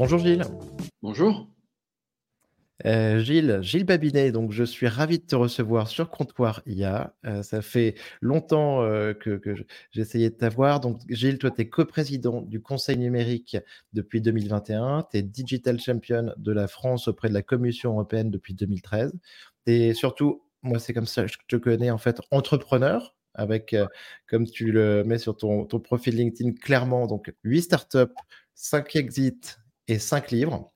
Bonjour Gilles. Bonjour. Euh, Gilles, Gilles Babinet, donc je suis ravi de te recevoir sur Comptoir IA. Euh, ça fait longtemps euh, que, essayé de t'avoir. Donc Gilles, toi, tu es coprésident du Conseil numérique depuis 2021. Tu es Digital Champion de la France auprès de la Commission européenne depuis 2013. Et surtout, moi, c'est comme ça que je te connais, en fait, entrepreneur, avec, comme tu le mets sur ton, ton profil LinkedIn, clairement, donc 8 startups, 5 exits et 5 livres.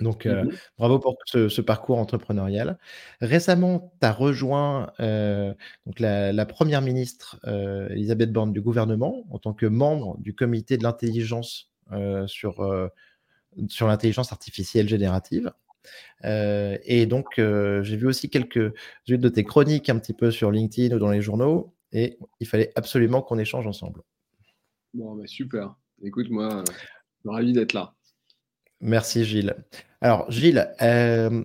Donc, euh, mmh bravo pour ce, parcours entrepreneurial. Récemment, tu as rejoint euh, donc la, première ministre euh, Elisabeth Borne du gouvernement en tant que membre du comité de l'intelligence sur, sur l'intelligence artificielle générative. et donc, j'ai vu aussi quelques unes de tes chroniques un petit peu sur LinkedIn ou dans les journaux, et il fallait absolument qu'on échange ensemble. Bon, bah super. Écoute, moi, ravi d'être là. Merci Gilles. Alors Gilles, euh,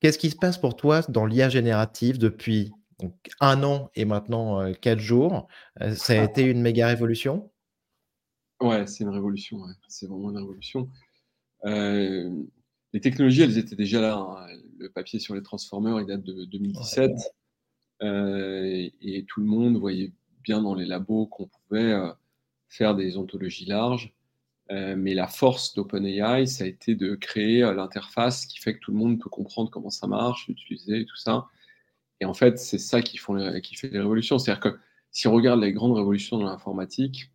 qu'est-ce qui se passe pour toi dans l'IA générative depuis un an et maintenant euh, quatre jours? Euh, Ça a été une méga révolution? Ouais, c'est une révolution. C'est vraiment une révolution. les technologies, elles étaient déjà là. Hein. Le papier sur les transformers, il date de 2017. et tout le monde voyait bien dans les labos qu'on pouvait faire des ontologies larges euh, mais la force d'OpenAI, ça a été de créer euh, l'interface qui fait que tout le monde peut comprendre comment ça marche, l'utiliser et tout ça. Et en fait, c'est ça qui, font qui fait les révolutions. C'est-à-dire que si on regarde les grandes révolutions dans l'informatique,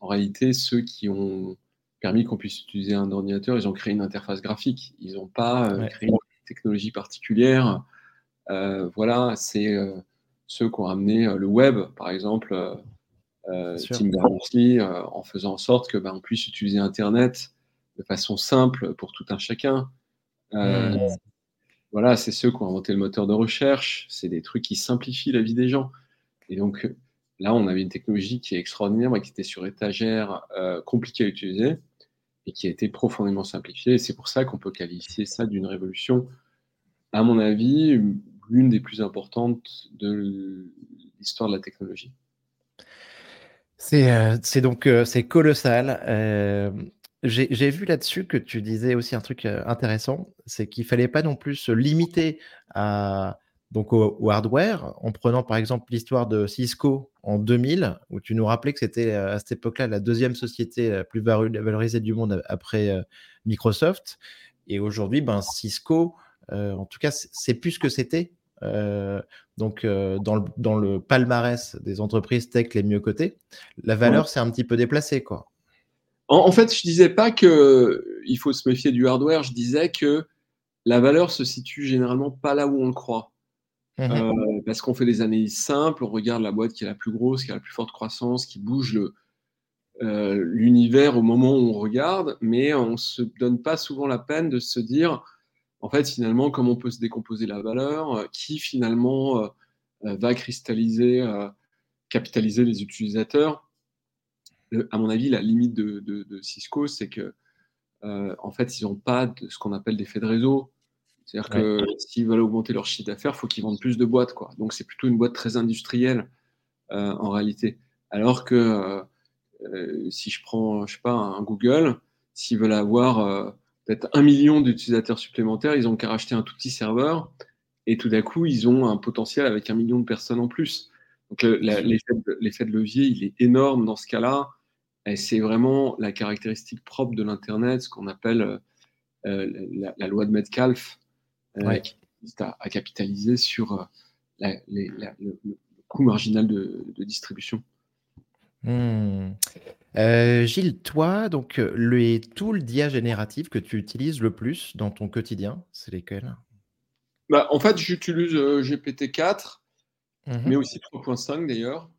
en réalité, ceux qui ont permis qu'on puisse utiliser un ordinateur, ils ont créé une interface graphique. Ils n'ont pas euh, créé une technologie particulière. voilà, c'est ceux qui ont amené le web, par exemple euh, Tim Berners-Lee, euh, en faisant en sorte que ben, on puisse utiliser Internet de façon simple pour tout un chacun. Euh, hmm. Voilà, c'est ceux qui ont inventé le moteur de recherche. C'est des trucs qui simplifient la vie des gens. Et donc là, on avait une technologie qui est extraordinaire, mais qui était sur étagère, compliquée à utiliser et qui a été profondément simplifiée. Et c'est pour ça qu'on peut qualifier ça d'une révolution, à mon avis, l'une des plus importantes de l'histoire de la technologie. Euh, c'est donc euh, c'est colossal. Euh, j'ai vu là-dessus que tu disais aussi un truc intéressant, c'est qu'il fallait pas non plus se limiter à donc au, hardware, en prenant par exemple l'histoire de Cisco en 2000, où tu nous rappelais que c'était à cette époque-là la deuxième société la plus valorisée du monde après Microsoft. Et aujourd'hui, ben, Cisco, en tout cas, c'est plus ce que c'était donc euh, dans, le, dans, le, palmarès des entreprises tech les mieux cotées, la valeur c'est un petit peu déplacée quoi. En, fait, je disais pas que il faut se méfier du hardware, je disais que la valeur se situe généralement pas là où on le croit. Mmh euh, parce qu'on fait des analyses simples, on regarde la boîte qui est la plus grosse, qui a la plus forte croissance, qui bouge l'univers au moment où on regarde, mais on se donne pas souvent la peine de se dire en fait, finalement, comment on peut se décomposer la valeur, euh, qui finalement euh, euh, va cristalliser, capitaliser les utilisateurs? à mon avis, la limite de, Cisco, c'est que en fait, ils n'ont pas de, ce qu'on appelle des faits de réseau. C'est-à-dire que s'ils veulent augmenter leur chiffre d'affaires, il faut qu'ils vendent plus de boîtes. Quoi. Donc, c'est plutôt une boîte très industrielle en réalité. Alors que si je prends, je sais pas, un Google, s'ils veulent avoir peut-être un million d'utilisateurs supplémentaires, ils ont qu'à racheter un tout petit serveur et tout d'un coup, ils ont un potentiel avec un million de personnes en plus. Donc l'effet de, levier, il est énorme dans ce cas-là. Et c'est vraiment la caractéristique propre de l'Internet, ce qu'on appelle euh, la, loi de Metcalfe, euh, qui a, à, capitaliser sur euh, le, coût marginal de, distribution. Hmm. Euh, Gilles, toi, donc euh, les tools d'IA générative que tu utilises le plus dans ton quotidien, c'est lesquels? Bah, En fait, j'utilise euh, GPT-4, mmh mais aussi 3.5 d'ailleurs.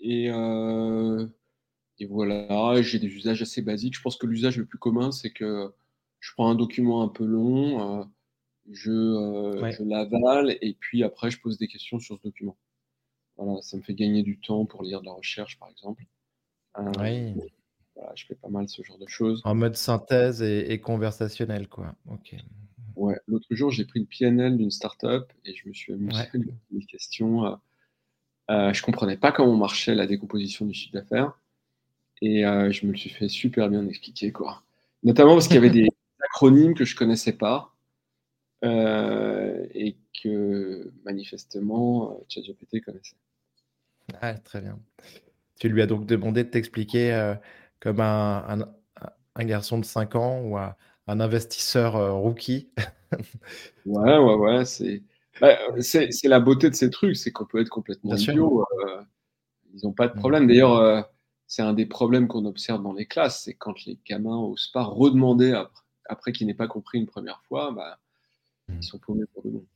et, et, voilà, j'ai des usages assez basiques. Je pense que l'usage le plus commun, c'est que je prends un document un peu long, je, je l'avale, et puis après, je pose des questions sur ce document. Voilà, ça me fait gagner du temps pour lire de la recherche, par exemple. Euh, oui. je fais pas mal ce genre de choses. En mode synthèse et, conversationnel, quoi. Ok. Ouais, l'autre jour, j'ai pris une PNL d'une startup et je me suis amusé à des questions. Euh, euh, je comprenais pas comment marchait la décomposition du chiffre d'affaires. Et je me le suis fait super bien expliquer, quoi. Notamment parce qu'il y avait des acronymes que je connaissais pas et que manifestement ChatGPT connaissait. Ah, très bien. Tu lui as donc demandé de t'expliquer comme un, un, garçon de 5 ans ou un, investisseur rookie. ouais, ouais, ouais. C'est bah, c'est la beauté de ces trucs, c'est qu'on peut être complètement idiot. ils n'ont pas de mmh. problème. D'ailleurs, c'est un des problèmes qu'on observe dans les classes, c'est quand les gamins n'osent pas redemander après, après qu'ils n'aient pas compris une première fois, bah, ils mmh. sont paumés pour demain. Tu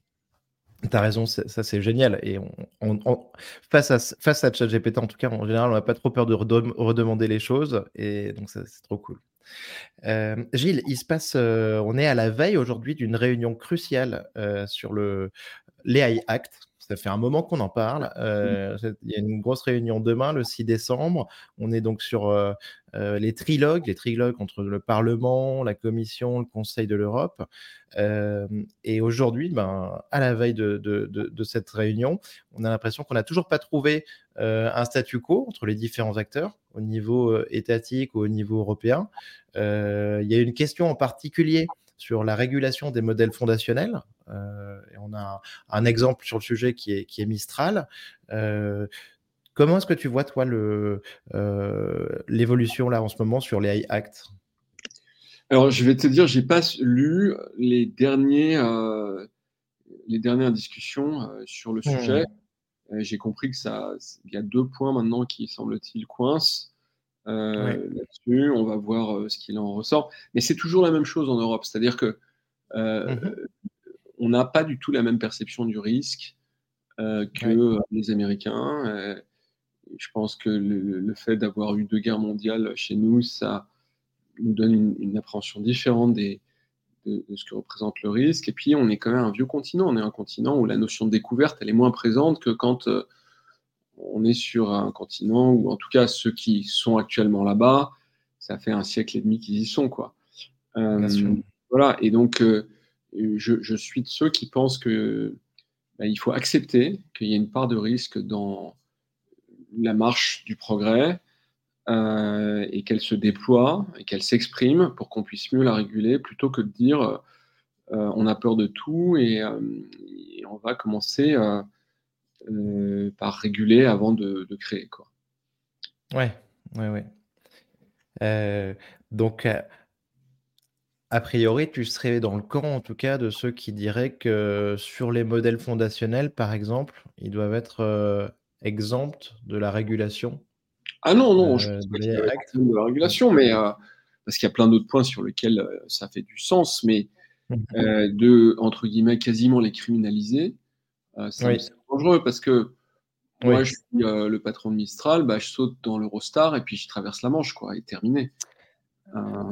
as raison, ça c'est génial. Et on, face, à, face à ChatGPT, en tout cas, en général, on n'a pas trop peur de redemander les choses. Et donc, c'est trop cool. Euh, Gilles, il se passe, euh, on est à la veille aujourd'hui d'une réunion cruciale euh, sur le l'AI Act, ça fait un moment qu'on en parle. Mmh. Euh, il y a une grosse réunion demain, le 6 décembre. On est donc sur euh, euh, les trilogues, les trilogues entre le Parlement, la Commission, le Conseil de l'Europe. et aujourd'hui, ben, à la veille de, de, cette réunion, on a l'impression qu'on n'a toujours pas trouvé un statu quo entre les différents acteurs au niveau étatique ou au niveau européen. il y a une question en particulier sur la régulation des modèles fondationnels. Euh, et on a un, exemple sur le sujet qui est, qui est Mistral. Euh, comment est-ce que tu vois, toi, euh, l'évolution là en ce moment sur les Act Alors, je vais te dire, j'ai pas lu les, derniers, les dernières discussions sur le sujet. Mmh. J'ai compris que ça, il y a deux points maintenant qui semble-t-il coincent. Là-dessus. On va voir ce qu'il en ressort. Mais c'est toujours la même chose en Europe, c'est-à-dire que mmh on n'a pas du tout la même perception du risque euh, que les Américains. Euh, je pense que le, fait d'avoir eu deux guerres mondiales chez nous, ça nous donne une, appréhension différente des, de, ce que représente le risque. Et puis, on est quand même un vieux continent. On est un continent où la notion de découverte, elle est moins présente que quand euh, on est sur un continent où, en tout cas, ceux qui sont actuellement là-bas, ça fait un siècle et demi qu'ils y sont, quoi. voilà. Et donc, je, suis de ceux qui pensent que bah, il faut accepter qu'il y ait une part de risque dans la marche du progrès euh, et qu'elle se déploie et qu'elle s'exprime pour qu'on puisse mieux la réguler plutôt que de dire euh, on a peur de tout et, euh, on va commencer par réguler avant de, de, créer. Quoi. Ouais, ouais, ouais. donc, a priori, tu serais dans le camp, en tout cas, de ceux qui diraient que sur les modèles fondationnels, par exemple, ils doivent être euh, exempts de la régulation. Ah non, non, je euh, pense de la régulation, mais euh, parce qu'il y a plein d'autres points sur lesquels ça fait du sens, mais mmh. de, entre guillemets, quasiment les criminaliser, dangereux parce que moi, je suis le patron de Mistral, bah, je saute dans l'Eurostar et puis je traverse la Manche, quoi, et terminé.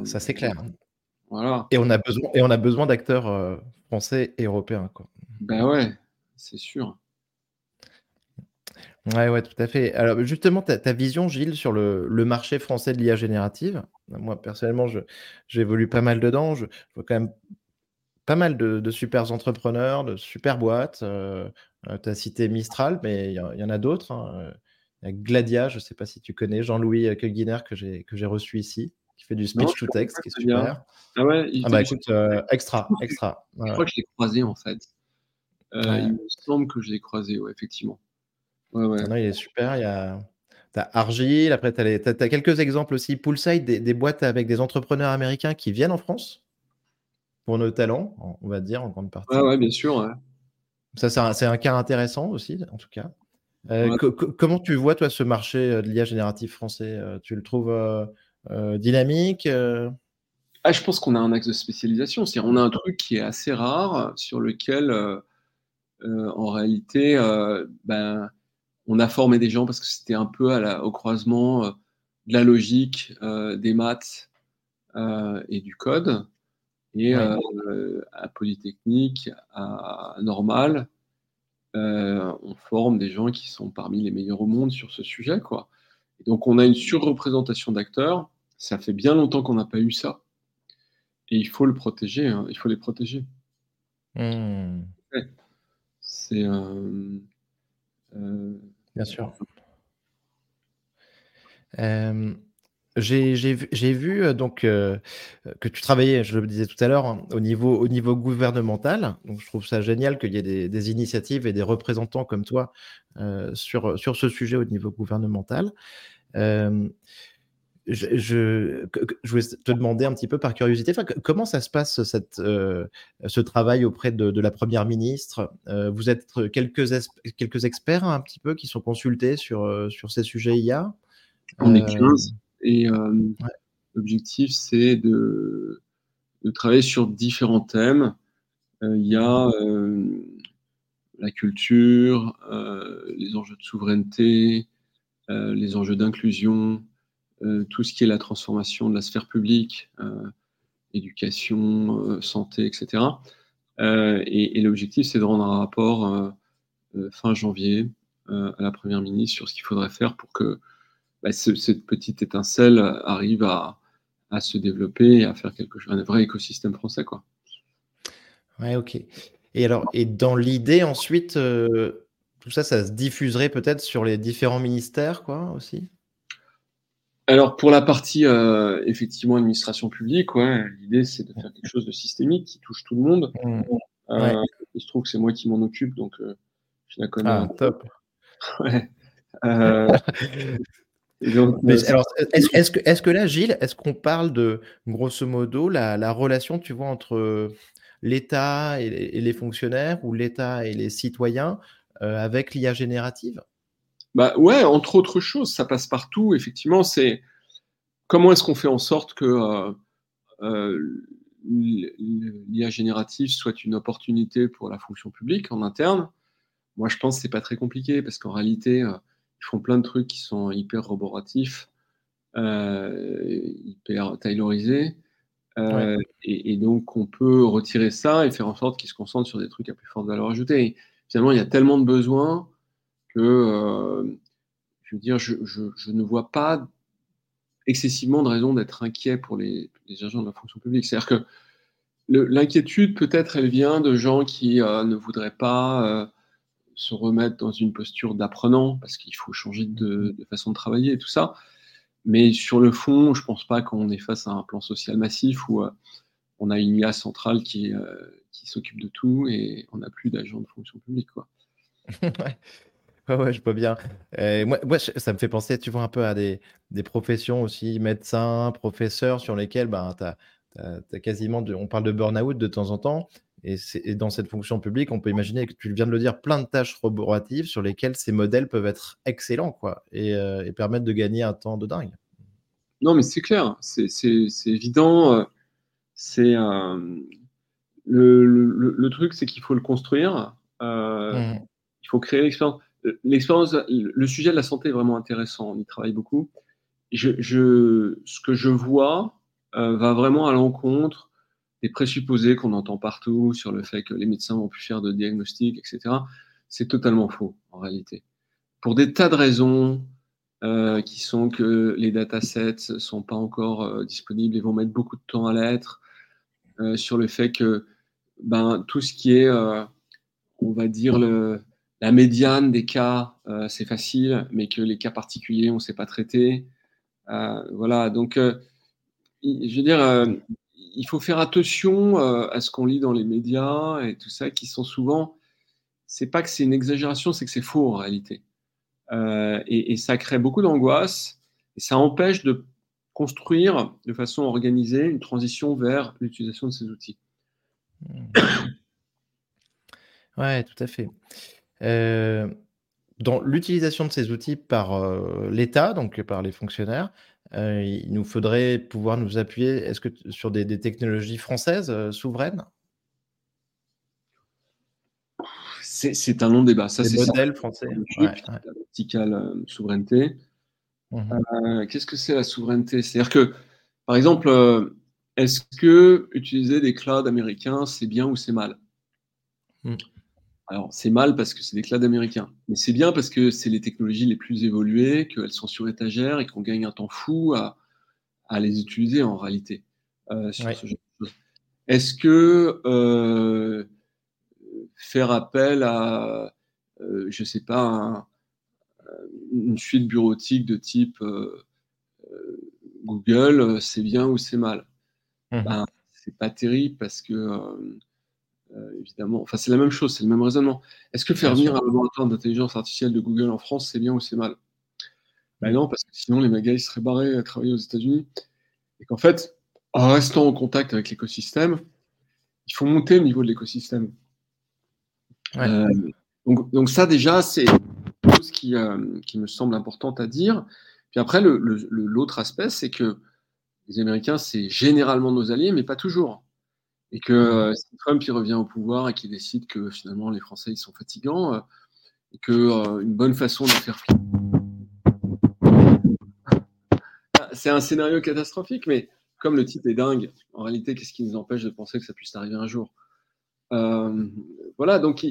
Ça, c'est clair. Et on a besoin, et on a besoin d'acteurs euh, français et européens. Quoi. Ben ouais, c'est sûr. Ouais, ouais, tout à fait. Alors, justement, ta, ta vision, Gilles, sur le, le marché français de l'IA générative. Moi, personnellement, j'évolue pas mal dedans. Je, vois quand même pas mal de, de super entrepreneurs, de super boîtes. Euh, euh, tu as cité Mistral, mais il y, en a d'autres. Hein. Gladia, je ne sais pas si tu connais, Jean-Louis Keuginer, que j'ai reçu ici qui fait du speech to text, qui est super. Ah ouais, il ah bah écoute, euh, extra, extra. Je crois que je l'ai croisé en fait. Euh, il me semble que je l'ai croisé, ouais, effectivement. Ouais, ouais. Ah non, il est super. Il y a. T'as Argile, après tu as, as, quelques exemples aussi. Poolside, des, des, boîtes avec des entrepreneurs américains qui viennent en France pour nos talents, on va dire en grande partie. Ouais, ouais bien sûr. Ça, c'est un, un, cas intéressant aussi, en tout cas. Euh, comment tu vois, toi, ce marché de l'IA génératif français Tu le trouves euh, dynamique euh? ah, Je pense qu'on a un axe de spécialisation. cest on a un truc qui est assez rare, sur lequel, euh, en réalité, ben, on a formé des gens parce que c'était un peu à la, au croisement de la logique, des maths et du code. Et à Polytechnique, à Normal, on forme des gens qui sont parmi les meilleurs au monde sur ce sujet. Quoi. Et donc on a une surreprésentation d'acteurs ça fait bien longtemps qu'on n'a pas eu ça. Et il faut le protéger, hein. il faut les protéger. Mmh. C'est. Euh, euh, bien sûr. Euh, J'ai vu euh, donc euh, que tu travaillais, je le disais tout à l'heure, hein, au, niveau, au niveau gouvernemental. Donc, je trouve ça génial qu'il y ait des, initiatives et des représentants comme toi euh, sur, sur ce sujet au niveau gouvernemental. je, je, voulais te demander un petit peu par curiosité, comment ça se passe cette, ce travail auprès de, la première ministre? Vous êtes quelques, quelques experts un petit peu qui sont consultés sur, sur ces sujets IA On est 15. Et euh, l'objectif, c'est de, travailler sur différents thèmes. Euh, il y a euh, la culture, les enjeux de souveraineté, les enjeux d'inclusion, tout ce qui est la transformation de la sphère publique, éducation, santé, etc. et, l'objectif, c'est de rendre un rapport fin janvier à la Première ministre sur ce qu'il faudrait faire pour que bah, cette petite étincelle arrive à, se développer et à faire quelque chose, un vrai écosystème français. Quoi. Ouais, ok. Et alors, et dans l'idée ensuite, euh, tout ça, ça se diffuserait peut-être sur les différents ministères, quoi, aussi? Alors, pour la partie, euh, effectivement, administration publique, ouais, l'idée, c'est de faire quelque chose de systémique qui touche tout le monde. Mmh. Euh, il se trouve que c'est moi qui m'en occupe, donc je la connais. Ah, top. ouais. Euh, alors, est-ce que, est que, là, Gilles, est-ce qu'on parle de, grosso modo, la, relation, tu vois, entre l'État et, les fonctionnaires ou l'État et les citoyens euh, avec l'IA générative? Bah ouais, entre autres choses, ça passe partout. Effectivement, c'est comment est-ce qu'on fait en sorte que euh, l'IA générative soit une opportunité pour la fonction publique en interne? Moi, je pense que c'est pas très compliqué parce qu'en réalité ils font plein de trucs qui sont hyper roboratifs, euh, hyper taylorisés. Euh, et, donc, on peut retirer ça et faire en sorte qu'ils se concentrent sur des trucs à plus forte valeur ajoutée. finalement, il y a tellement de besoins que, euh, je veux dire, je, ne vois pas excessivement de raison d'être inquiet pour les, agents de la fonction publique. C'est-à-dire que l'inquiétude, peut-être, elle vient de gens qui ne voudraient pas se remettre dans une posture d'apprenant, parce qu'il faut changer de, façon de travailler et tout ça. Mais sur le fond, je ne pense pas qu'on est face à un plan social massif où euh, on a une IA centrale qui, euh, qui s'occupe de tout et on n'a plus d'agents de fonction publique. Quoi. ouais. ouais, je vois bien. moi, moi, ça me fait penser, tu vois, un peu à des, des professions aussi, médecins, professeurs, sur lesquels ben, tu as, quasiment, on parle de burn-out de temps en temps, et, dans cette fonction publique, on peut imaginer que tu viens de le dire, plein de tâches roboratives sur lesquelles ces modèles peuvent être excellents quoi, et, euh, permettre de gagner un temps de dingue. Non, mais c'est clair, c'est évident. Euh, c'est euh, le, truc, c'est qu'il faut le construire. Mmh. Il faut créer l'expérience. L'expérience, le sujet de la santé est vraiment intéressant. On y travaille beaucoup. Je, je, ce que je vois va vraiment à l'encontre des présupposés qu'on entend partout sur le fait que les médecins vont plus faire de diagnostics, etc. C'est totalement faux en réalité. Pour des tas de raisons euh, qui sont que les datasets ne sont pas encore euh, disponibles et vont mettre beaucoup de temps à l'être, euh, sur le fait que ben, tout ce qui est, on va dire, la médiane des cas, c'est facile, mais que les cas particuliers, on ne sait pas traiter. voilà, donc, je veux dire, il faut faire attention euh, à ce qu'on lit dans les médias et tout ça, qui sont souvent. C'est pas que c'est une exagération, c'est que c'est faux en réalité. Euh, et, ça crée beaucoup d'angoisse et ça empêche de construire de façon organisée une transition vers l'utilisation de ces outils. Ouais, tout à fait. Euh, dans l'utilisation de ces outils par l'État, donc par les fonctionnaires, euh, il nous faudrait pouvoir nous appuyer est-ce que sur des, technologies françaises euh, souveraines? C'est, un long débat. Ça, c'est modèles français. La verticale euh, souveraineté. Mmh qu'est-ce que c'est la souveraineté? C'est-à-dire que, par exemple, est-ce que utiliser des clouds américains, c'est bien ou c'est mal? Mmh. Alors, c'est mal parce que c'est des clouds américains. Mais c'est bien parce que c'est les technologies les plus évoluées, qu'elles sont sur étagère et qu'on gagne un temps fou à, les utiliser en réalité. Euh, Est-ce que euh, faire appel à, euh, je ne sais pas, une suite bureautique de type Google, c'est bien ou c'est mal? Mmh ben, c'est pas terrible parce que, évidemment, enfin, c'est la même chose, c'est le même raisonnement. Est-ce que faire venir un laboratoire d'intelligence artificielle de Google en France, c'est bien ou c'est mal? Ben non, parce que sinon les magas ils seraient barrés à travailler aux États-Unis. Et qu'en fait, en restant en contact avec l'écosystème, il faut monter le niveau de l'écosystème. donc, donc, ça déjà, c'est chose qui, qui me semble importante à dire. Puis après, l'autre aspect, c'est que les Américains, c'est généralement nos alliés, mais pas toujours. Et que euh, si Trump il revient au pouvoir et qu'il décide que finalement les Français ils sont fatigants, euh, et que euh, une bonne façon de faire c'est un scénario catastrophique, mais comme le titre est dingue, en réalité, qu'est-ce qui nous empêche de penser que ça puisse arriver un jour? Voilà, donc.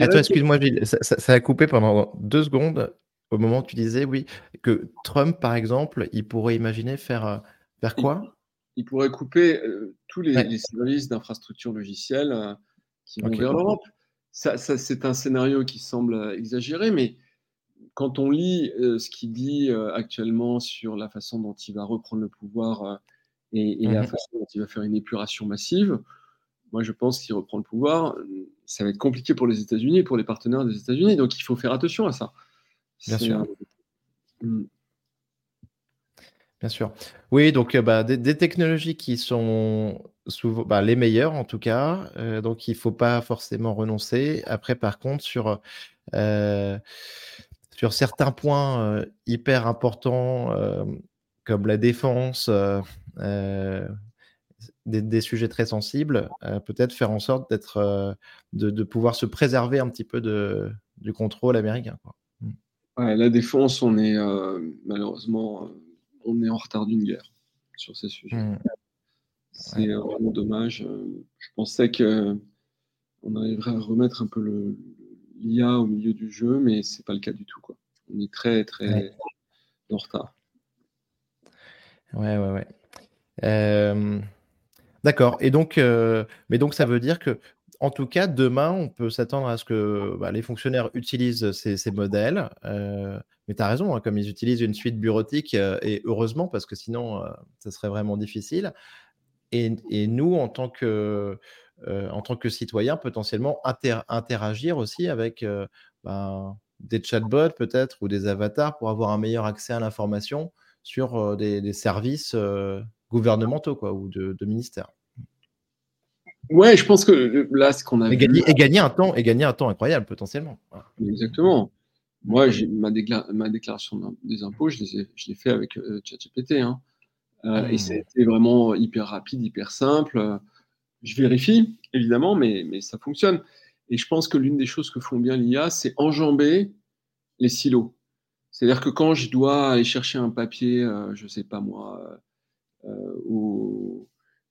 Attends, excuse-moi, ça, ça, a coupé pendant deux secondes au moment où tu disais, oui, que Trump, par exemple, il pourrait imaginer faire vers quoi? Il, pourrait couper euh, tous les, services d'infrastructure logicielle euh, qui vont vers l'Europe. Ça, c'est un scénario qui semble exagéré, mais quand on lit euh, ce qu'il dit actuellement sur la façon dont il va reprendre le pouvoir et, la mmh façon dont il va faire une épuration massive, moi je pense qu'il reprend le pouvoir, ça va être compliqué pour les États-Unis et pour les partenaires des États-Unis, donc il faut faire attention à ça. Bien sûr. Mmh. Bien sûr. Oui, donc euh, bah, des, technologies qui sont souvent bah, les meilleures en tout cas, euh, donc il ne faut pas forcément renoncer. Après, par contre, sur, euh, certains points hyper importants comme la défense, des, sujets très sensibles, peut-être faire en sorte d'être, de, pouvoir se préserver un petit peu du contrôle américain. Mmh. la défense, on est malheureusement on est en retard d'une guerre sur ces sujets. Mmh. C'est vraiment dommage. Je pensais que on arriverait à remettre un peu l'IA au milieu du jeu, mais c'est pas le cas du tout. Quoi. On est très très en retard. Ouais, ouais, ouais. Euh, d'accord. Et donc, euh, mais donc ça veut dire que en tout cas, demain, on peut s'attendre à ce que bah, les fonctionnaires utilisent ces, modèles. Euh, mais tu as raison, hein, comme ils utilisent une suite bureautique, euh, et heureusement, parce que sinon, euh, ça serait vraiment difficile. Et, nous, en tant que, citoyens, potentiellement interagir aussi avec ben, des chatbots peut-être ou des avatars pour avoir un meilleur accès à l'information sur des, services gouvernementaux quoi, ou de, de ministères. Ouais, je pense que euh, là, ce qu'on a et Gagner, et gagner un temps, et gagner un temps incroyable potentiellement. Exactement. Moi, ma, ma, déclaration des impôts, je l'ai fait avec euh, ChatGPT. Hein. Euh, et c'était hmm. vraiment hyper rapide, hyper simple. Je vérifie, évidemment, mais, mais ça fonctionne. Et je pense que l'une des choses que font bien l'IA, c'est enjamber les silos. C'est-à-dire que quand je dois aller chercher un papier, je ne sais pas moi, ou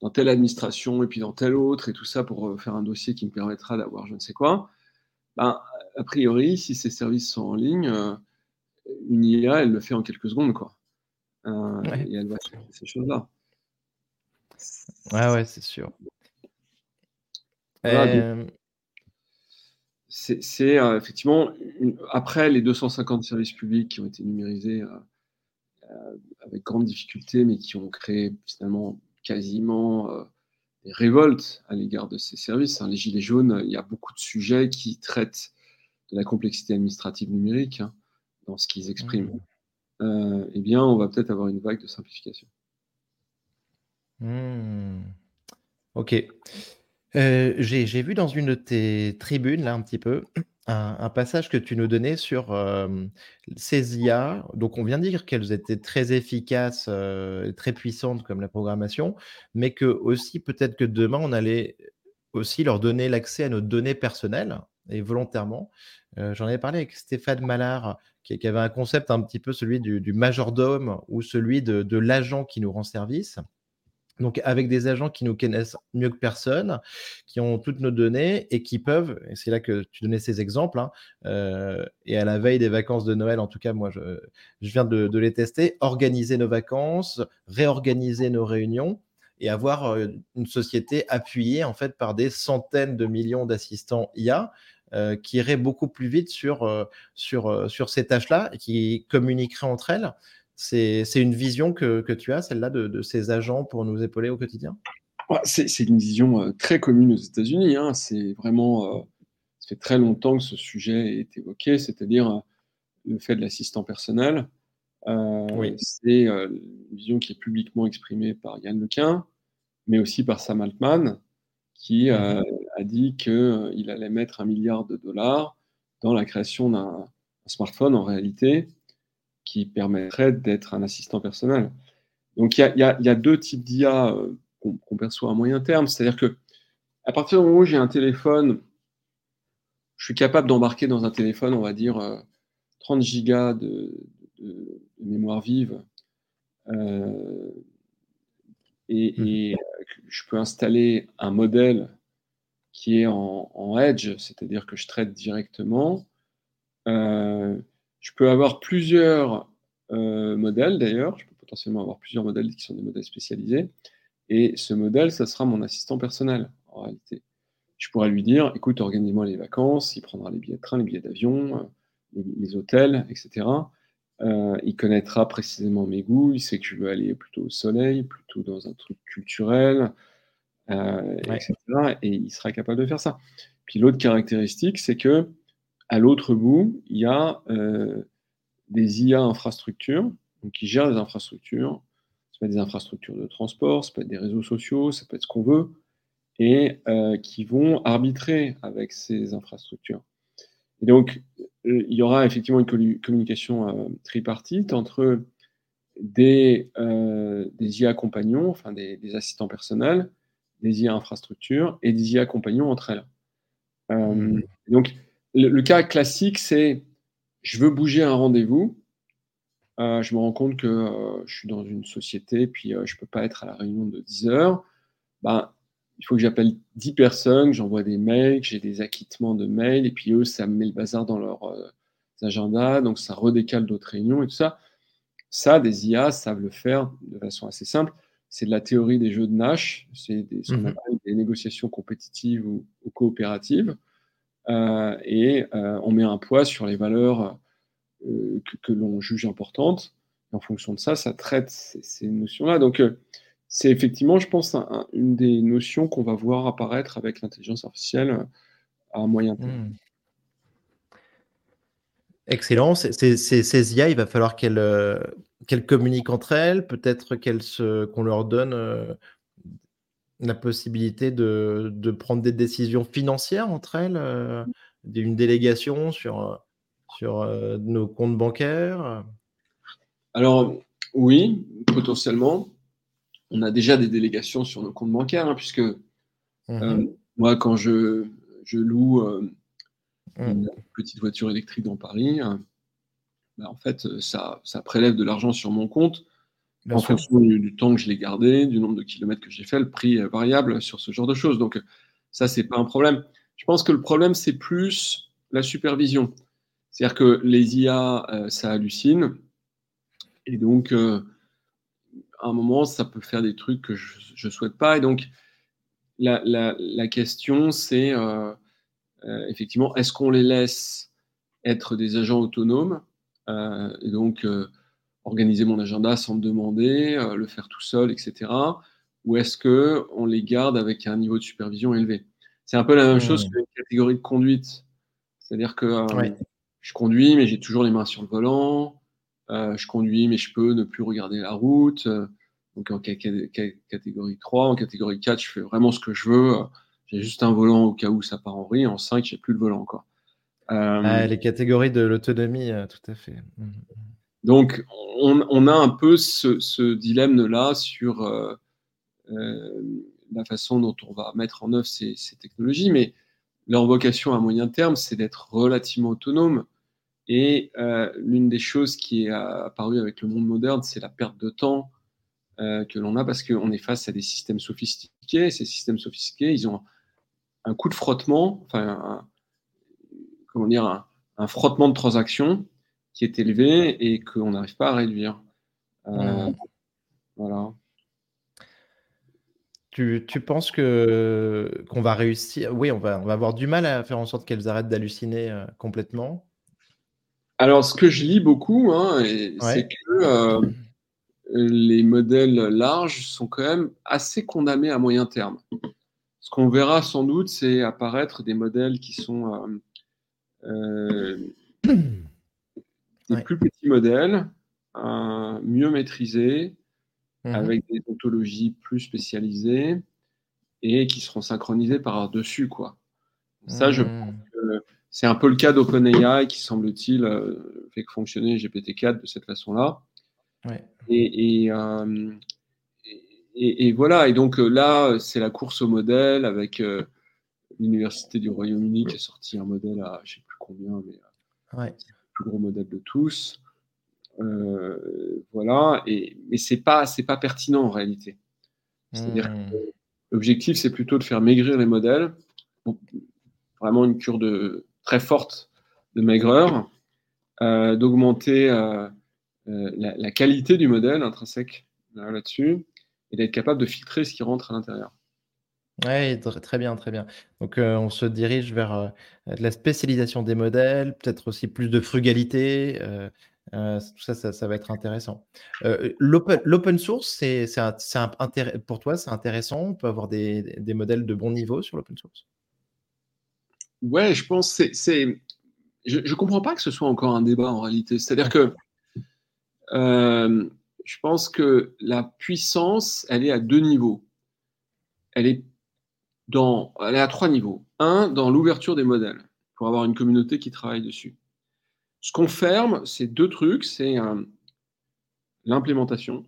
dans telle administration et puis dans telle autre et tout ça pour euh, faire un dossier qui me permettra d'avoir je ne sais quoi, ben, a priori, si ces services sont en ligne, euh, une IA, elle le fait en quelques secondes, quoi. Euh, et elle va faire ces choses-là. Ouais, ouais, c'est sûr. C'est effectivement, après les 250 services publics qui ont été numérisés avec grande difficulté, mais qui ont créé finalement quasiment euh, des révoltes à l'égard de ces services. Hein. Les Gilets jaunes, il y a beaucoup de sujets qui traitent de la complexité administrative numérique hein, dans ce qu'ils expriment. Mmh. Euh, eh bien, on va peut-être avoir une vague de simplification. Mmh. Ok. Euh, j'ai vu dans une de tes tribunes, là, un petit peu, un, passage que tu nous donnais sur ces IA. Donc, on vient de dire qu'elles étaient très efficaces et très puissantes comme la programmation, mais que aussi, peut-être que demain, on allait aussi leur donner l'accès à nos données personnelles et volontairement. J'en avais parlé avec Stéphane Mallard, qui, avait un concept un petit peu celui du, majordome ou celui de l'agent qui nous rend service. Donc, avec des agents qui nous connaissent mieux que personne, qui ont toutes nos données et qui peuvent, et c'est là que tu donnais ces exemples, hein, euh, et à la veille des vacances de Noël, en tout cas, moi, je, viens de, les tester, organiser nos vacances, réorganiser nos réunions et avoir euh, une société appuyée, en fait, par des centaines de millions d'assistants IA euh, qui iraient beaucoup plus vite sur, sur, sur ces tâches-là et qui communiqueraient entre elles C'est une vision que, que tu as, celle-là, de, de, ces agents pour nous épauler au quotidien? C'est une vision euh, très commune aux États-Unis. Hein. C'est vraiment. Euh, ça fait très longtemps que ce sujet est évoqué, c'est-à-dire euh, le fait de l'assistant personnel. oui. C'est une vision qui est publiquement exprimée par Yann Lequin, mais aussi par Sam Altman, qui mmh a dit qu'il allait mettre un milliard de dollars dans la création d'un smartphone en réalité qui permettrait d'être un assistant personnel. Donc il y, a, deux types d'IA euh, qu'on perçoit à moyen terme, c'est-à-dire que à partir du moment où j'ai un téléphone, je suis capable d'embarquer dans un téléphone, on va dire 30 euh, gigas de, mémoire vive, euh, et, mmh. et, je peux installer un modèle qui est en, edge, c'est-à-dire que je traite directement. Euh, je peux avoir plusieurs euh, modèles d'ailleurs, je peux potentiellement avoir plusieurs modèles qui sont des modèles spécialisés, et ce modèle, ça sera mon assistant personnel en réalité. Je pourrais lui dire, écoute, organise-moi les vacances, il prendra les billets de train, les billets d'avion, euh, les, hôtels, etc. il connaîtra précisément mes goûts, il sait que je veux aller plutôt au soleil, plutôt dans un truc culturel, euh, etc. Et il sera capable de faire ça. Puis l'autre caractéristique, c'est que à l'autre bout, il y a euh, des IA infrastructures, donc qui gèrent des infrastructures. Ça peut être des infrastructures de transport, ça peut être des réseaux sociaux, ça peut être ce qu'on veut, et euh, qui vont arbitrer avec ces infrastructures. Et donc, il y aura effectivement une communication tripartite entre des, des IA compagnons, enfin des, des assistants personnels, des IA infrastructures et des IA compagnons entre elles. Euh, mmh. Donc, le, cas classique, c'est je veux bouger un rendez-vous. Euh, je me rends compte que euh, je suis dans une société, puis je ne peux pas être à la réunion de 10 heures. Ben, il faut que j'appelle 10 personnes, j'envoie des mails, j'ai des acquittements de mails, et puis eux, ça me met le bazar dans leur agenda, donc ça redécale d'autres réunions et tout ça. Ça, des IA savent le faire de façon assez simple c'est de la théorie des jeux de Nash, c'est des, ce qu'on mmh appelle des négociations compétitives ou, coopératives, euh, et euh, on met un poids sur les valeurs euh, que, l'on juge importantes, en fonction de ça, ça traite ces, notions-là. Donc, c'est effectivement, je pense, une des notions qu'on va voir apparaître avec l'intelligence artificielle à moyen terme. Mmh. Excellent. Ces IA, il va falloir qu'elles communiquent entre elles, peut-être qu'on leur donne euh, la possibilité de, de, prendre des décisions financières entre elles, euh, une délégation sur, sur euh, nos comptes bancaires? Alors oui, potentiellement. On a déjà des délégations sur nos comptes bancaires, hein, puisque mmh moi, quand je, je loue mmh. une petite voiture électrique dans Paris, bah, en fait, euh, ça, prélève de l'argent sur mon compte en fonction du, temps que je l'ai gardé, du nombre de kilomètres que j'ai fait, le prix est variable sur ce genre de choses. Donc, ça, c'est pas un problème. Je pense que le problème, c'est plus la supervision. C'est-à-dire que les IA, euh, ça hallucine. Et donc, euh, à un moment, ça peut faire des trucs que je ne souhaite pas. Et donc, la question, c'est effectivement, est-ce qu'on les laisse être des agents autonomes? Euh, et donc, euh, organiser mon agenda sans me demander, euh, le faire tout seul, etc. Ou est-ce qu'on les garde avec un niveau de supervision élevé? C'est un peu la même mmh. chose qu'une catégorie de conduite. C'est-à-dire que je conduis, mais j'ai toujours les mains sur le volant. je conduis, mais je peux ne plus regarder la route. Donc en catégorie 3, en catégorie 4, je fais vraiment ce que je veux. J'ai juste un volant au cas où ça part en vrille. En 5, j'ai plus le volant encore. Euh, les catégories de l'autonomie, euh, tout à fait. Mmh, mmh. Donc, on, a un peu ce, dilemme-là sur euh, la façon dont on va mettre en œuvre ces, technologies, mais leur vocation à moyen terme, c'est d'être relativement autonome. Et l'une des choses qui est apparue avec le monde moderne, c'est la perte de temps que l'on a parce qu'on est face à des systèmes sophistiqués. Ces systèmes sophistiqués, ils ont un, coup de frottement, enfin comment dire, un, frottement de transactions qui est élevé et qu'on n'arrive pas à réduire. Euh, mmh. Voilà. Tu, tu, penses que qu'on va réussir Oui, on va, on va avoir du mal à faire en sorte qu'elles arrêtent d'halluciner euh, complètement. Alors, ce que je lis beaucoup, hein, c'est que euh, les modèles larges sont quand même assez condamnés à moyen terme. Ce qu'on verra sans doute, c'est apparaître des modèles qui sont euh, des plus petits modèles, mieux maîtrisés, mhm. avec des ontologies plus spécialisées et qui seront synchronisés par-dessus. quoi. Ça, je mhm. pense que c'est un peu le cas d'OpenAI qui, semble-t-il, euh, fait fonctionner GPT-4 de cette façon-là. Euh, et, et, voilà, et donc euh, là, c'est la course au modèle avec l'Université du Royaume-Uni qui a sorti un modèle à je ne sais plus combien, mais plus gros modèle de tous. voilà, et, mais ce n'est pas, pas pertinent en réalité. C'est-à-dire hmm. que l'objectif, c'est plutôt de faire maigrir les modèles. vraiment une cure de, très forte de maigreur, euh, d'augmenter euh, euh, la, qualité du modèle intrinsèque là-dessus et d'être capable de filtrer ce qui rentre à l'intérieur. Oui, très bien, très bien. Donc, on se dirige vers la spécialisation des modèles, peut-être aussi plus de frugalité. tout ça, ça, va être intéressant. L'open source, c'est, pour toi, c'est intéressant? On peut avoir des, des modèles de bon niveau sur l'open source? Ouais, je pense c'est, c'est je ne comprends pas que ce soit encore un débat en réalité. C'est-à-dire que euh, je pense que la puissance, elle est à deux niveaux. Elle est, dans, elle est à trois niveaux. Un, dans l'ouverture des modèles, pour avoir une communauté qui travaille dessus. Ce qu'on ferme, c'est deux trucs. C'est l'implémentation.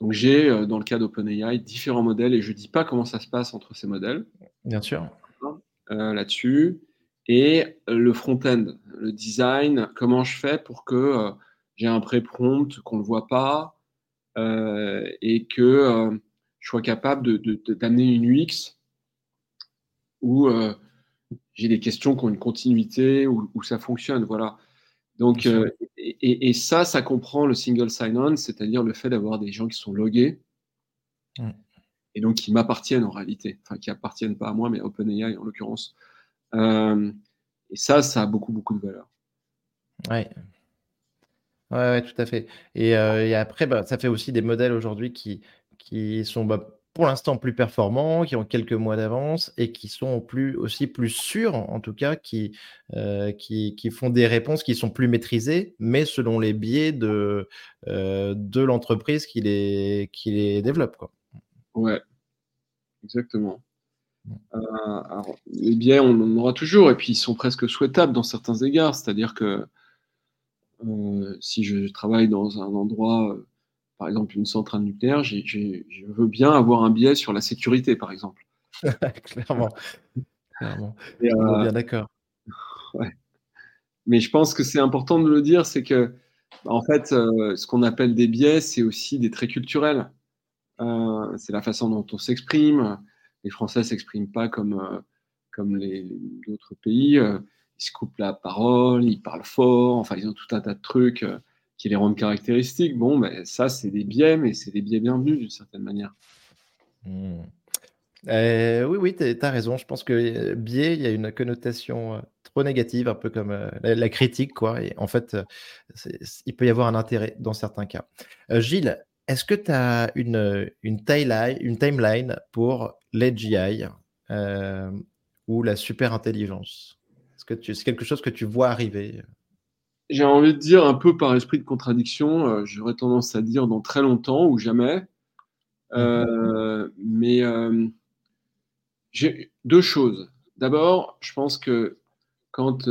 Donc j'ai, euh, dans le cas d'OpenAI, différents modèles et je ne dis pas comment ça se passe entre ces modèles. Bien sûr. Euh, là-dessus. Et le front-end, le design, comment je fais pour que euh, j'ai un pré-prompt, qu'on ne le voit pas, euh, et que je sois capable d'amener de, une UX où j'ai des questions qui ont une continuité, où, où ça fonctionne. Voilà. Donc, et, et, ça, ça comprend le single sign-on, c'est-à-dire le fait d'avoir des gens qui sont logués et donc qui m'appartiennent en réalité, enfin qui appartiennent pas à moi, mais à OpenAI en l'occurrence. Euh, et ça, ça a beaucoup, beaucoup de valeur. Ouais. Ouais, tout à fait. Et, euh, après, bah, ça fait aussi des modèles aujourd'hui qui, qui sont bah, pour l'instant plus performants, qui ont quelques mois d'avance et qui sont plus, aussi plus sûrs, en tout cas, qui, euh, qui, qui, font des réponses qui sont plus maîtrisées, mais selon les biais de, de l'entreprise qui les, qui les développe. Quoi. Ouais, exactement. Euh, les biais, on en aura toujours, et puis ils sont presque souhaitables dans certains égards. C'est-à-dire que euh, si je travaille dans un endroit, euh, par exemple une centrale nucléaire, je veux bien avoir un biais sur la sécurité, par exemple. Clairement. Clairement. bien d'accord. Ouais. Mais je pense que c'est important de le dire, c'est que, en fait, ce qu'on appelle des biais, c'est aussi des traits culturels. Euh, c'est la façon dont on s'exprime. Les Français s'expriment pas comme, euh, comme les, autres pays. Euh, ils se coupent la parole, ils parlent fort, enfin, ils ont tout un tas de trucs qui les rendent caractéristiques. Bon, mais ça, c'est des biais, mais c'est des biais bienvenus d'une certaine manière. Hmm. oui, oui, tu as raison. Je pense que biais, il y a une connotation trop négative, un peu comme la, critique, quoi. Et en fait, il peut y avoir un intérêt dans certains cas. Gilles, est-ce que tu as une, timeline, une timeline pour l'AGI euh, ou la super intelligence Est-ce que c'est quelque chose que tu vois arriver? J'ai envie de dire un peu par esprit de contradiction, euh, j'aurais tendance à dire dans très longtemps ou jamais. Euh, mais j'ai deux choses. D'abord, je pense que quand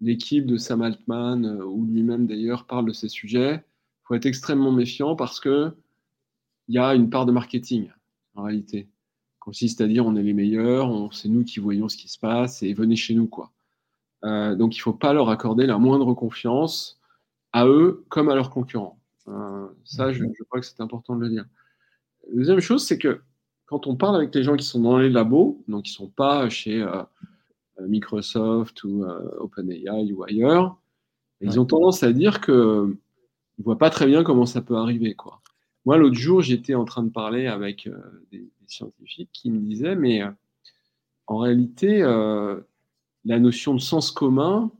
l'équipe de Sam Altman, ou lui-même d'ailleurs, parle de ces sujets, faut être extrêmement méfiant parce que il y a une part de marketing en réalité. Consiste à dire on est les meilleurs, c'est nous qui voyons ce qui se passe et venez chez nous quoi. Euh, donc il ne faut pas leur accorder la moindre confiance à eux comme à leurs concurrents. Euh, ça, je, crois que c'est important de le dire. La deuxième chose, c'est que quand on parle avec les gens qui sont dans les labos, donc qui ne sont pas chez euh, Microsoft ou OpenAI ou ailleurs, ils ont tendance à dire que ne voit pas très bien comment ça peut arriver. Quoi. Moi, l'autre jour, j'étais en train de parler avec des, scientifiques qui me disaient, mais en réalité, la notion de sens commun,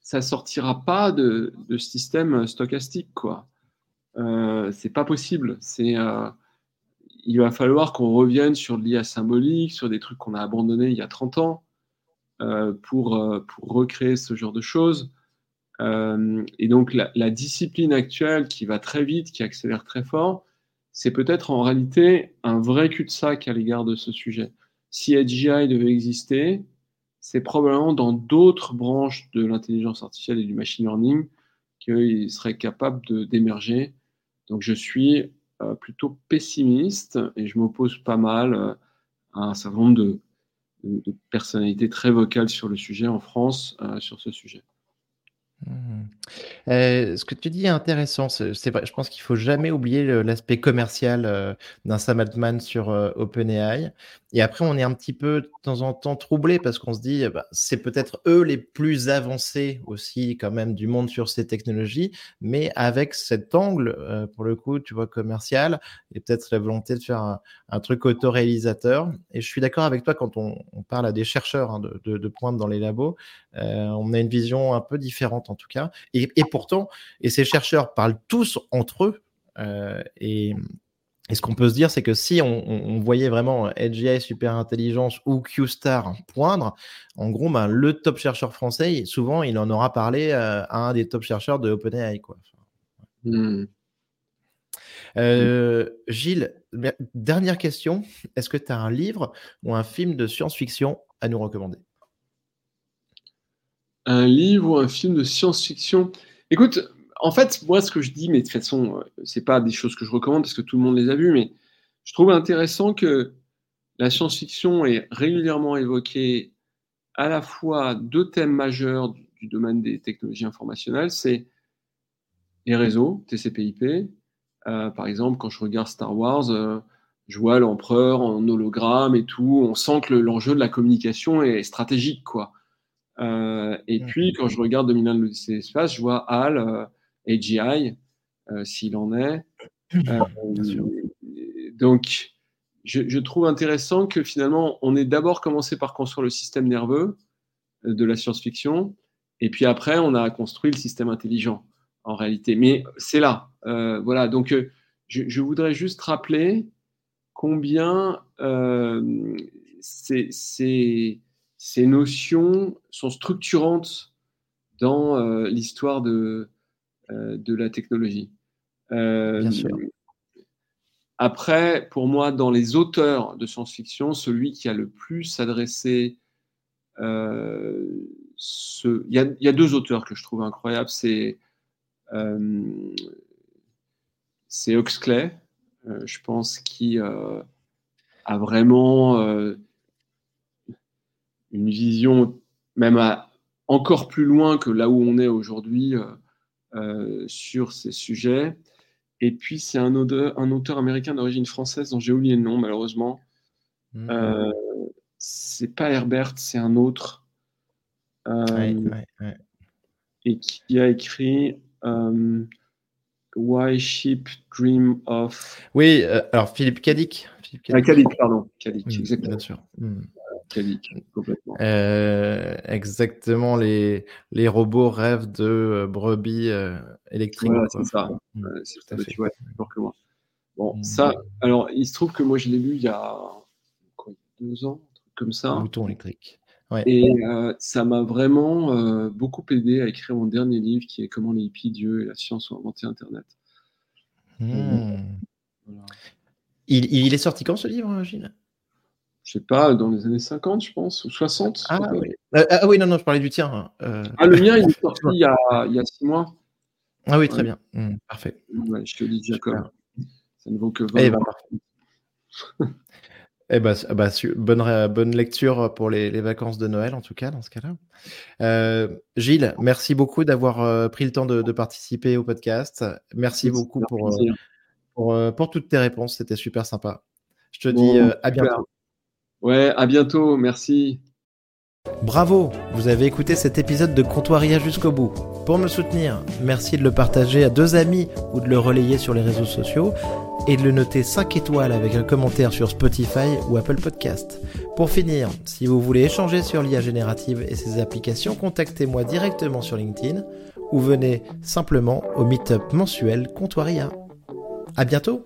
ça sortira pas de, de système stochastique, quoi. Euh, c'est pas possible. C'est, euh, il va falloir qu'on revienne sur l'IA symbolique, sur des trucs qu'on a abandonnés il y a 30 ans, euh, pour, euh, pour recréer ce genre de choses. Et donc la, la, discipline actuelle qui va très vite, qui accélère très fort, c'est peut-être en réalité un vrai cul-de-sac à l'égard de ce sujet. Si AGI devait exister, c'est probablement dans d'autres branches de l'intelligence artificielle et du machine learning qu'il serait capable d'émerger. Donc je suis euh, plutôt pessimiste et je m'oppose pas mal euh, à un certain nombre de, personnalités très vocales sur le sujet en France, euh, sur ce sujet. Mmh. Euh, ce que tu dis est intéressant. Je pense qu'il faut jamais oublier l'aspect commercial euh, d'un Sam Altman sur euh, OpenAI. Et après, on est un petit peu de temps en temps troublé parce qu'on se dit, bah, c'est peut-être eux les plus avancés aussi quand même du monde sur ces technologies, mais avec cet angle, pour le coup, tu vois, commercial, et peut-être la volonté de faire un, un truc autoréalisateur. Et je suis d'accord avec toi quand on, parle à des chercheurs hein, de, pointe dans les labos, on a une vision un peu différente en tout cas. Et, et pourtant, et ces chercheurs parlent tous entre eux. Euh, et, et, ce qu'on peut se dire, c'est que si on, on, voyait vraiment AGI Super Intelligence ou QStar poindre, en gros, ben, le top chercheur français, souvent, il en aura parlé euh, à un des top chercheurs de OpenAI. Quoi. Mmh. Euh, Gilles, dernière question. Est-ce que tu as un livre ou un film de science-fiction à nous recommander? Un livre ou un film de science-fiction Écoute, en fait, moi, ce que je dis, mais de toute façon, c'est pas des choses que je recommande parce que tout le monde les a vues, mais je trouve intéressant que la science-fiction est régulièrement évoquée à la fois deux thèmes majeurs du, du domaine des technologies informationnelles, c'est les réseaux, TCP/IP, euh, par exemple, quand je regarde Star Wars, euh, je vois l'empereur en hologramme et tout. On sent que l'enjeu de la communication est stratégique, quoi. Euh, et puis, quand je regarde 2001 de l'Odyssée de l'espace, je vois HAL, euh, AGI, euh, s'il en est. donc, je, je, trouve intéressant que finalement, on ait d'abord commencé par construire le système nerveux de la science-fiction, et puis après, on a construit le système intelligent, en réalité. Mais c'est là. Euh, voilà, donc je, je, voudrais juste rappeler combien euh, ces, ces, notions sont structurantes dans euh, l'histoire de, euh, de la technologie. Bien sûr. Après, pour moi, dans les auteurs de science-fiction, celui qui a le plus adressé ce... il, y a, il y a deux auteurs que je trouve incroyables, c'est euh, c'est Huxley, euh, je pense, qui euh, a vraiment euh, une vision même à, encore plus loin que là où on est aujourd'hui sur ces sujets. Et puis, c'est un auteur, un auteur américain d'origine française dont j'ai oublié le nom, malheureusement. Mmh. Euh, c'est pas Herbert, c'est un autre. Euh, ouais, ouais, ouais. Et qui a écrit euh, Why Sheep Dream of. Oui, euh, alors Philippe Cadic. Philippe Cadic. Ah, Cadic, pardon. Cadic, mmh, exactement. Bien sûr. Mmh. Complètement. Euh, exactement, les, les robots rêvent de euh, brebis euh, électriques. Voilà, c'est ça. Mmh, c'est tout à fait. Ouais, que moi. Bon, mmh. ça, alors, il se trouve que moi, je l'ai lu il y a quoi, deux ans, un truc comme ça. Un bouton électrique. Ouais. Et euh, ça m'a vraiment euh, beaucoup aidé à écrire mon dernier livre qui est Comment les hippies, Dieu et la science ont inventé Internet. Mmh. Voilà. Il, il, est sorti quand ce livre, Gilles? Je sais pas, dans les années 50, je pense, ou 60. Ah, oui. Euh, ah oui, non, non, je parlais du tien. Euh. Ah, le mien, il est sorti il y, a, il y a six mois. Ah oui, très ouais. bien. Mmh, parfait. Ouais, je te dis, Jacob. Ça ne vaut que 20 eh ben, Eh ben, bah, bonne, bonne lecture pour les, les, vacances de Noël, en tout cas, dans ce cas-là. Euh, Gilles, merci beaucoup d'avoir euh, pris le temps de, de, participer au podcast. Merci beaucoup pour, pour, pour, toutes tes réponses. C'était super sympa. Je te bon, dis à bientôt. Ouais, à bientôt. Merci. Bravo, vous avez écouté cet épisode de Comptoiria jusqu'au bout. Pour me soutenir, merci de le partager à deux amis ou de le relayer sur les réseaux sociaux et de le noter 5 étoiles avec un commentaire sur Spotify ou Apple Podcast. Pour finir, si vous voulez échanger sur l'IA générative et ses applications, contactez-moi directement sur LinkedIn ou venez simplement au meet-up mensuel Comptoir IA. À bientôt!